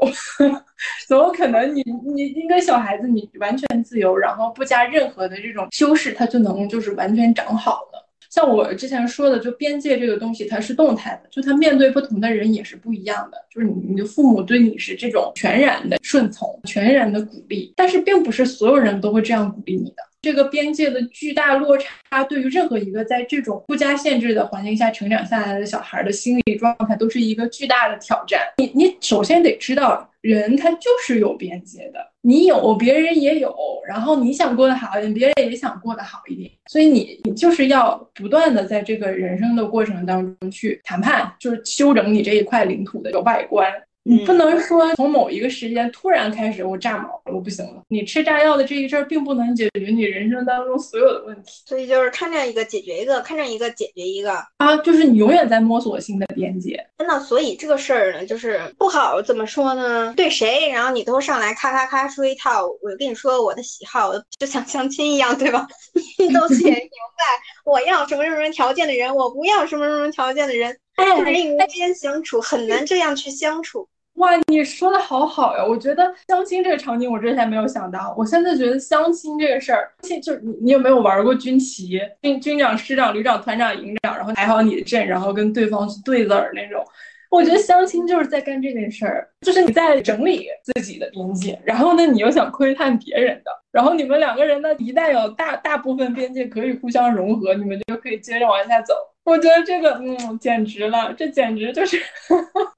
怎么可能你你一个小孩子你完全自由，然后不加任何的这种修饰，他就能就是完全长好了？像我之前说的，就边界这个东西，它是动态的，就它面对不同的人也是不一样的。就是你你的父母对你是这种全然的顺从、全然的鼓励，但是并不是所有人都会这样鼓励你的。这个边界的巨大落差，对于任何一个在这种不加限制的环境下成长下来的小孩的心理状态，都是一个巨大的挑战。你你首先得知道，人他就是有边界的，你有，别人也有，然后你想过得好一点，别人也想过得好一点，所以你你就是要不断的在这个人生的过程当中去谈判，就是修整你这一块领土的个外观。你不能说从某一个时间突然开始我炸毛了我不行了。你吃炸药的这一阵儿并不能解决你人生当中所有的问题，所以就是看见一个解决一个，看见一个解决一个啊，就是你永远在摸索新的边界。真的，所以这个事儿呢，就是不好怎么说呢？对谁，然后你都上来咔咔咔说一套。我跟你说我的喜好，就像相亲一样，对吧？你都写明白，我要什么什么条件的人，我不要什么什么条件的人。哎，人与人之间相处很难这样去相处。哇，你说的好好呀！我觉得相亲这个场景我之前没有想到，我现在觉得相亲这个事儿，就是你你有没有玩过军旗？军军长、师长、旅长、团长、营长，然后排好你的阵，然后跟对方去对子儿那种。我觉得相亲就是在干这件事儿，就是你在整理自己的边界，然后呢，你又想窥探别人的，然后你们两个人呢，一旦有大大部分边界可以互相融合，你们就可以接着往下走。我觉得这个，嗯，简直了，这简直就是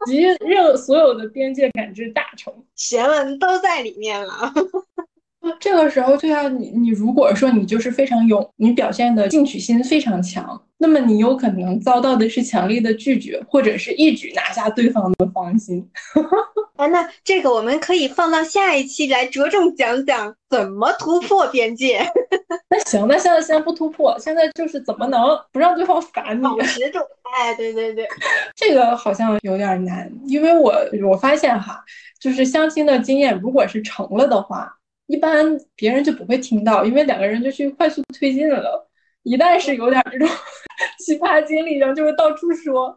集 任所有的边界感知大成，学问都在里面了。这个时候就要你，你如果说你就是非常勇，你表现的进取心非常强，那么你有可能遭到的是强烈的拒绝，或者是一举拿下对方的芳心。哎，那这个我们可以放到下一期来着重讲讲怎么突破边界。那行，那现在先不突破，现在就是怎么能不让对方烦你？持住。哎，对对对，这个好像有点难，因为我我发现哈，就是相亲的经验，如果是成了的话。一般别人就不会听到，因为两个人就去快速推进了。一旦是有点这种 奇葩经历，然后就会到处说，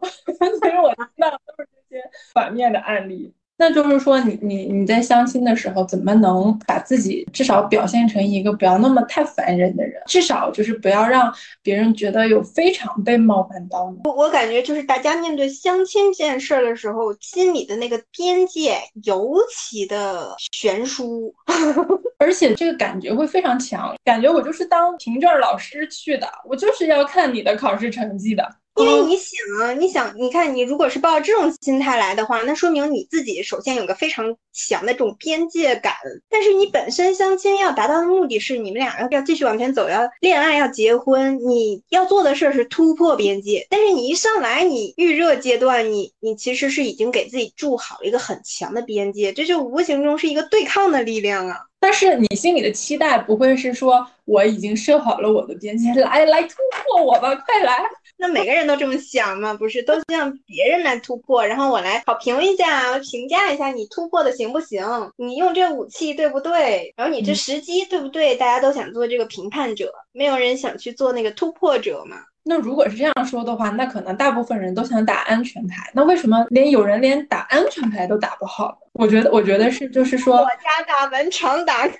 所以我听到都是这些反面的案例。那就是说，你你你在相亲的时候，怎么能把自己至少表现成一个不要那么太烦人的人？至少就是不要让别人觉得有非常被冒犯到呢？我我感觉就是大家面对相亲这件事儿的时候，心里的那个边界尤其的悬殊，而且这个感觉会非常强，感觉我就是当评卷老师去的，我就是要看你的考试成绩的。因为你想啊，你想，你看，你如果是抱着这种心态来的话，那说明你自己首先有个非常强的这种边界感。但是你本身相亲要达到的目的是你们俩要要继续往前走，要恋爱，要结婚，你要做的事儿是突破边界。但是你一上来，你预热阶段，你你其实是已经给自己筑好了一个很强的边界，这就无形中是一个对抗的力量啊。但是你心里的期待不会是说我已经设好了我的边界，来来突破我吧，快来。那每个人都这么想吗？不是，都希望别人来突破，然后我来好评一下，评价一下你突破的行不行？你用这武器对不对？然后你这时机对不对？大家都想做这个评判者，没有人想去做那个突破者嘛？那如果是这样说的话，那可能大部分人都想打安全牌。那为什么连有人连打安全牌都打不好？我觉得，我觉得是就是说，我家大门常打开。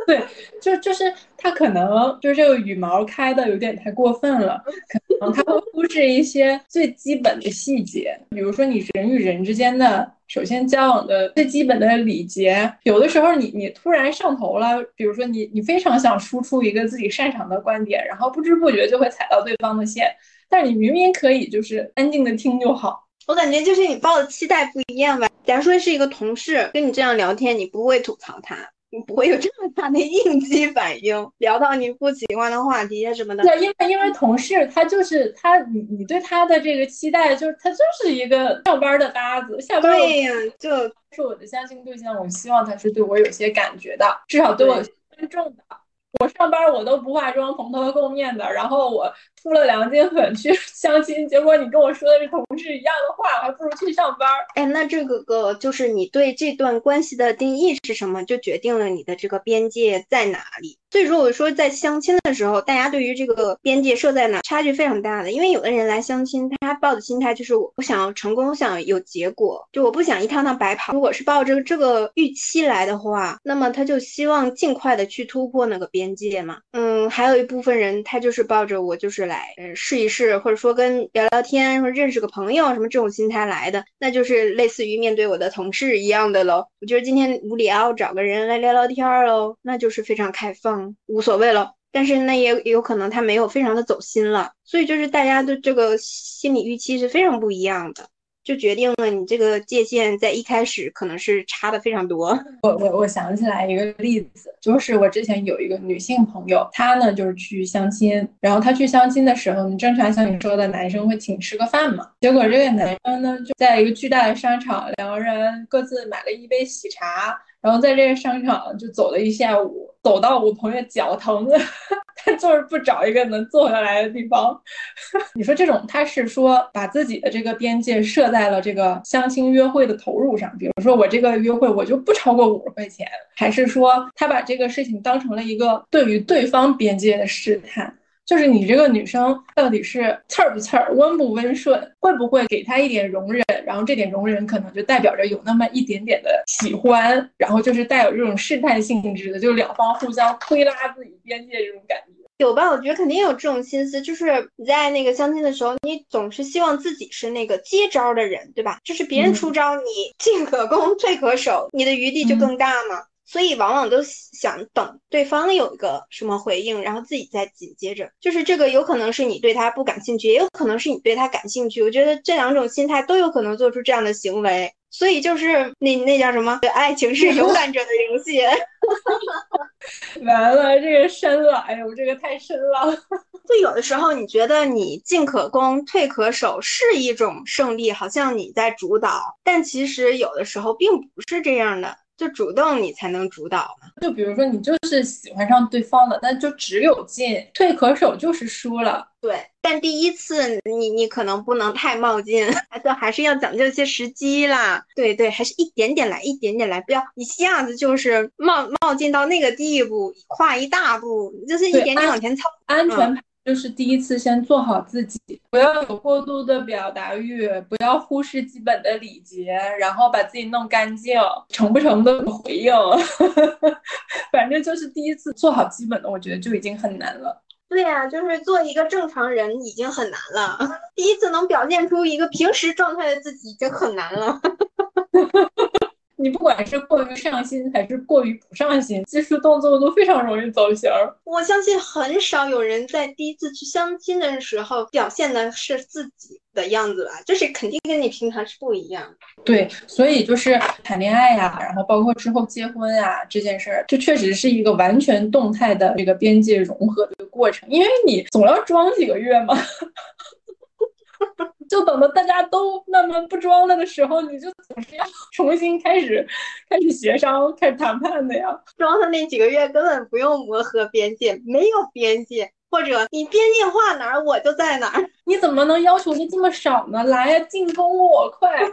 对，就就是他可能就是这个羽毛开的有点太过分了，可能他会忽视一些最基本的细节，比如说你人与人之间的首先交往的最基本的礼节，有的时候你你突然上头了，比如说你你非常想输出一个自己擅长的观点，然后不知不觉就会踩到对方的线，但是你明明可以就是安静的听就好。我感觉就是你抱的期待不一样吧。假如说是一个同事跟你这样聊天，你不会吐槽他。你不会有这么大的应激反应，聊到你不喜欢的话题啊什么的。对，因为因为同事他就是他，你你对他的这个期待就是他就是一个上班的搭子，下班对呀，就是我的相亲对象，我希望他是对我有些感觉的，至少对我尊重的。我上班我都不化妆，蓬头垢面的，然后我敷了两斤粉去 相亲，结果你跟我说的是同事一样的话，还不如去上班。哎，那这个个就是你对这段关系的定义是什么，就决定了你的这个边界在哪里。所以说，我说在相亲的时候，大家对于这个边界设在哪，差距非常大的。因为有的人来相亲，他抱的心态就是我我想要成功，想有结果，就我不想一趟趟白跑。如果是抱着这个预期来的话，那么他就希望尽快的去突破那个边界嘛。嗯，还有一部分人，他就是抱着我就是来嗯试一试，或者说跟聊聊天，或认识个朋友什么这种心态来的，那就是类似于面对我的同事一样的喽。我觉得今天无聊，找个人来聊聊天喽，那就是非常开放。无所谓了，但是那也有可能他没有非常的走心了，所以就是大家的这个心理预期是非常不一样的，就决定了你这个界限在一开始可能是差的非常多。我我我想起来一个例子，就是我之前有一个女性朋友，她呢就是去相亲，然后她去相亲的时候，你正常像你说的，男生会请吃个饭嘛，结果这个男生呢就在一个巨大的商场，两个人各自买了一杯喜茶。然后在这个商场就走了一下午，走到我朋友脚疼，他就是不找一个能坐下来的地方。你说这种他是说把自己的这个边界设在了这个相亲约会的投入上，比如说我这个约会我就不超过五十块钱，还是说他把这个事情当成了一个对于对方边界的试探？就是你这个女生到底是刺儿不刺儿，温不温顺，会不会给他一点容忍，然后这点容忍可能就代表着有那么一点点的喜欢，然后就是带有这种试探性质的，就两方互相推拉自己边界这种感觉。有吧？我觉得肯定有这种心思，就是你在那个相亲的时候，你总是希望自己是那个接招的人，对吧？就是别人出招，你 进可攻，退可守，你的余地就更大嘛。所以往往都想等对方有一个什么回应，然后自己再紧接着。就是这个有可能是你对他不感兴趣，也有可能是你对他感兴趣。我觉得这两种心态都有可能做出这样的行为。所以就是那那叫什么？爱情是勇敢者的游戏。完了，这个深了，哎呦，这个太深了。就有的时候，你觉得你进可攻，退可守是一种胜利，好像你在主导，但其实有的时候并不是这样的。就主动你才能主导嘛。就比如说你就是喜欢上对方了，那就只有进，退可守就是输了。对，但第一次你你可能不能太冒进，还是还是要讲究一些时机啦。对对，还是一点点来，一点点来，不要一下子就是冒冒进到那个地步，跨一大步，就是一点点往前凑，安全牌。就是第一次先做好自己，不要有过度的表达欲，不要忽视基本的礼节，然后把自己弄干净，成不成的回应，反正就是第一次做好基本的，我觉得就已经很难了。对呀，就是做一个正常人已经很难了，第一次能表现出一个平时状态的自己已经很难了。你不管是过于上心还是过于不上心，技术动作都非常容易走形。我相信很少有人在第一次去相亲的时候表现的是自己的样子吧，就是肯定跟你平常是不一样。对，所以就是谈恋爱呀，然后包括之后结婚呀这件事儿，就确实是一个完全动态的这个边界融合的过程，因为你总要装几个月嘛。就等到大家都慢慢不装了的时候，你就总是要 重新开始，开始协商、开始谈判的呀。装的那几个月根本不用磨合边界，没有边界，或者你边界画哪儿，我就在哪儿。你怎么能要求的这么少呢？来呀，进攻我快！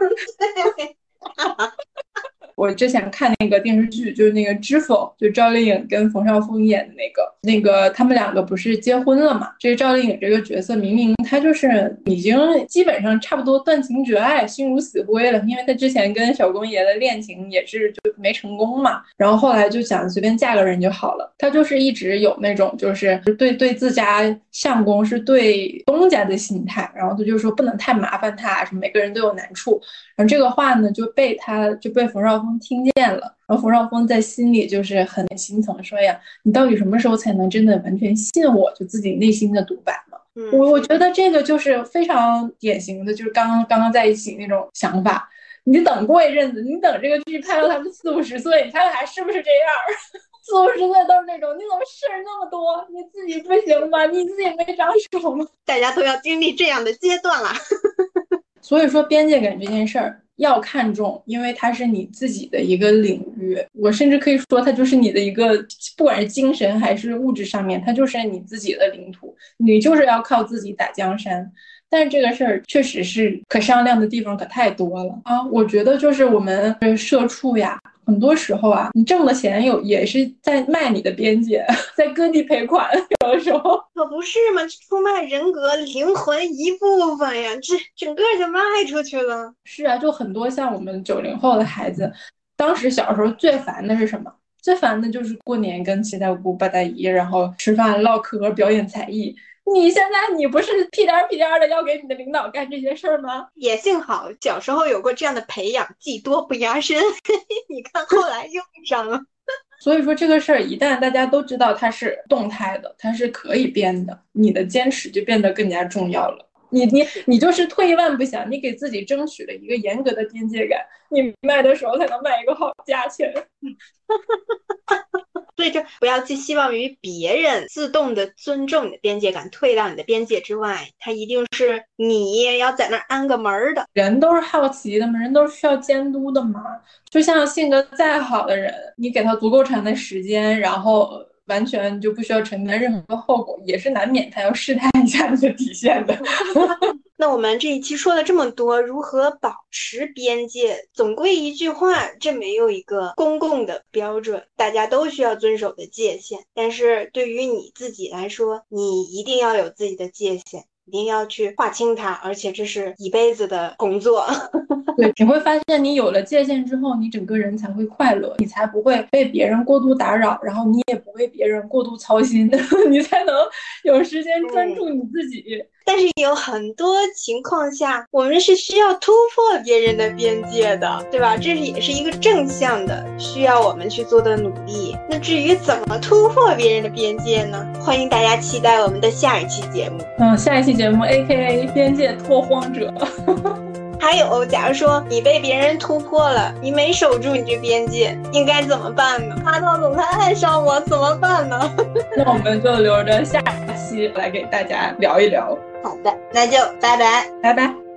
我之前看那个电视剧，就是那个《知否》，就赵丽颖跟冯绍峰演的那个，那个他们两个不是结婚了嘛？这赵丽颖这个角色，明明她就是已经基本上差不多断情绝爱、心如死灰了，因为她之前跟小公爷的恋情也是就没成功嘛。然后后来就想随便嫁个人就好了。她就是一直有那种就是对对自家相公是对东家的心态，然后她就说不能太麻烦他，什么每个人都有难处。然后这个话呢就被他就被冯绍峰。听见了，然后冯绍峰在心里就是很心疼，说呀，你到底什么时候才能真的完全信我？就自己内心的独白嘛。我我觉得这个就是非常典型的，就是刚刚刚在一起那种想法。你等过一阵子，你等这个剧拍到他们四五十岁，你看看还是不是这样？四五十岁都是那种，你怎么事儿那么多？你自己不行吗？你自己没长手吗？大家都要经历这样的阶段了。所以说边界感这件事儿。要看重，因为它是你自己的一个领域。我甚至可以说，它就是你的一个，不管是精神还是物质上面，它就是你自己的领土。你就是要靠自己打江山。但是这个事儿确实是可商量的地方可太多了啊！我觉得就是我们社畜呀。很多时候啊，你挣的钱有也是在卖你的边界，在割地赔款。有的时候可不是嘛？出卖人格、灵魂一部分呀，这整个就卖出去了。是啊，就很多像我们九零后的孩子，当时小时候最烦的是什么？最烦的就是过年跟七大姑八大姨，然后吃饭唠嗑、表演才艺。你现在你不是屁颠屁颠的要给你的领导干这些事儿吗？也幸好小时候有过这样的培养，技多不压身。你看后来用上了。所以说这个事儿一旦大家都知道它是动态的，它是可以变的，你的坚持就变得更加重要了。你你你就是退一万步想，你给自己争取了一个严格的边界感，你卖的时候才能卖一个好价钱。所以，就不要寄希望于别人自动的尊重你的边界感，退到你的边界之外。他一定是你要在那儿安个门儿的。人都是好奇的嘛，人都是需要监督的嘛。就像性格再好的人，你给他足够长的时间，然后完全就不需要承担任何后果，也是难免他要试探一下你的底线的。那我们这一期说了这么多，如何保持边界？总归一句话，这没有一个公共的标准，大家都需要遵守的界限。但是对于你自己来说，你一定要有自己的界限。一定要去划清它，而且这是一辈子的工作。对，你会发现，你有了界限之后，你整个人才会快乐，你才不会被别人过度打扰，然后你也不为别人过度操心，你才能有时间专注你自己。但是有很多情况下，我们是需要突破别人的边界的，对吧？这是也是一个正向的，需要我们去做的努力。那至于怎么突破别人的边界呢？欢迎大家期待我们的下一期节目。嗯，下一期节目，A K A 边界拓荒者。还有，假如说你被别人突破了，你没守住你这边界，应该怎么办呢？霸道总裁爱上我怎么办呢？那我们就留着下期来给大家聊一聊。好的，那就拜拜，拜拜。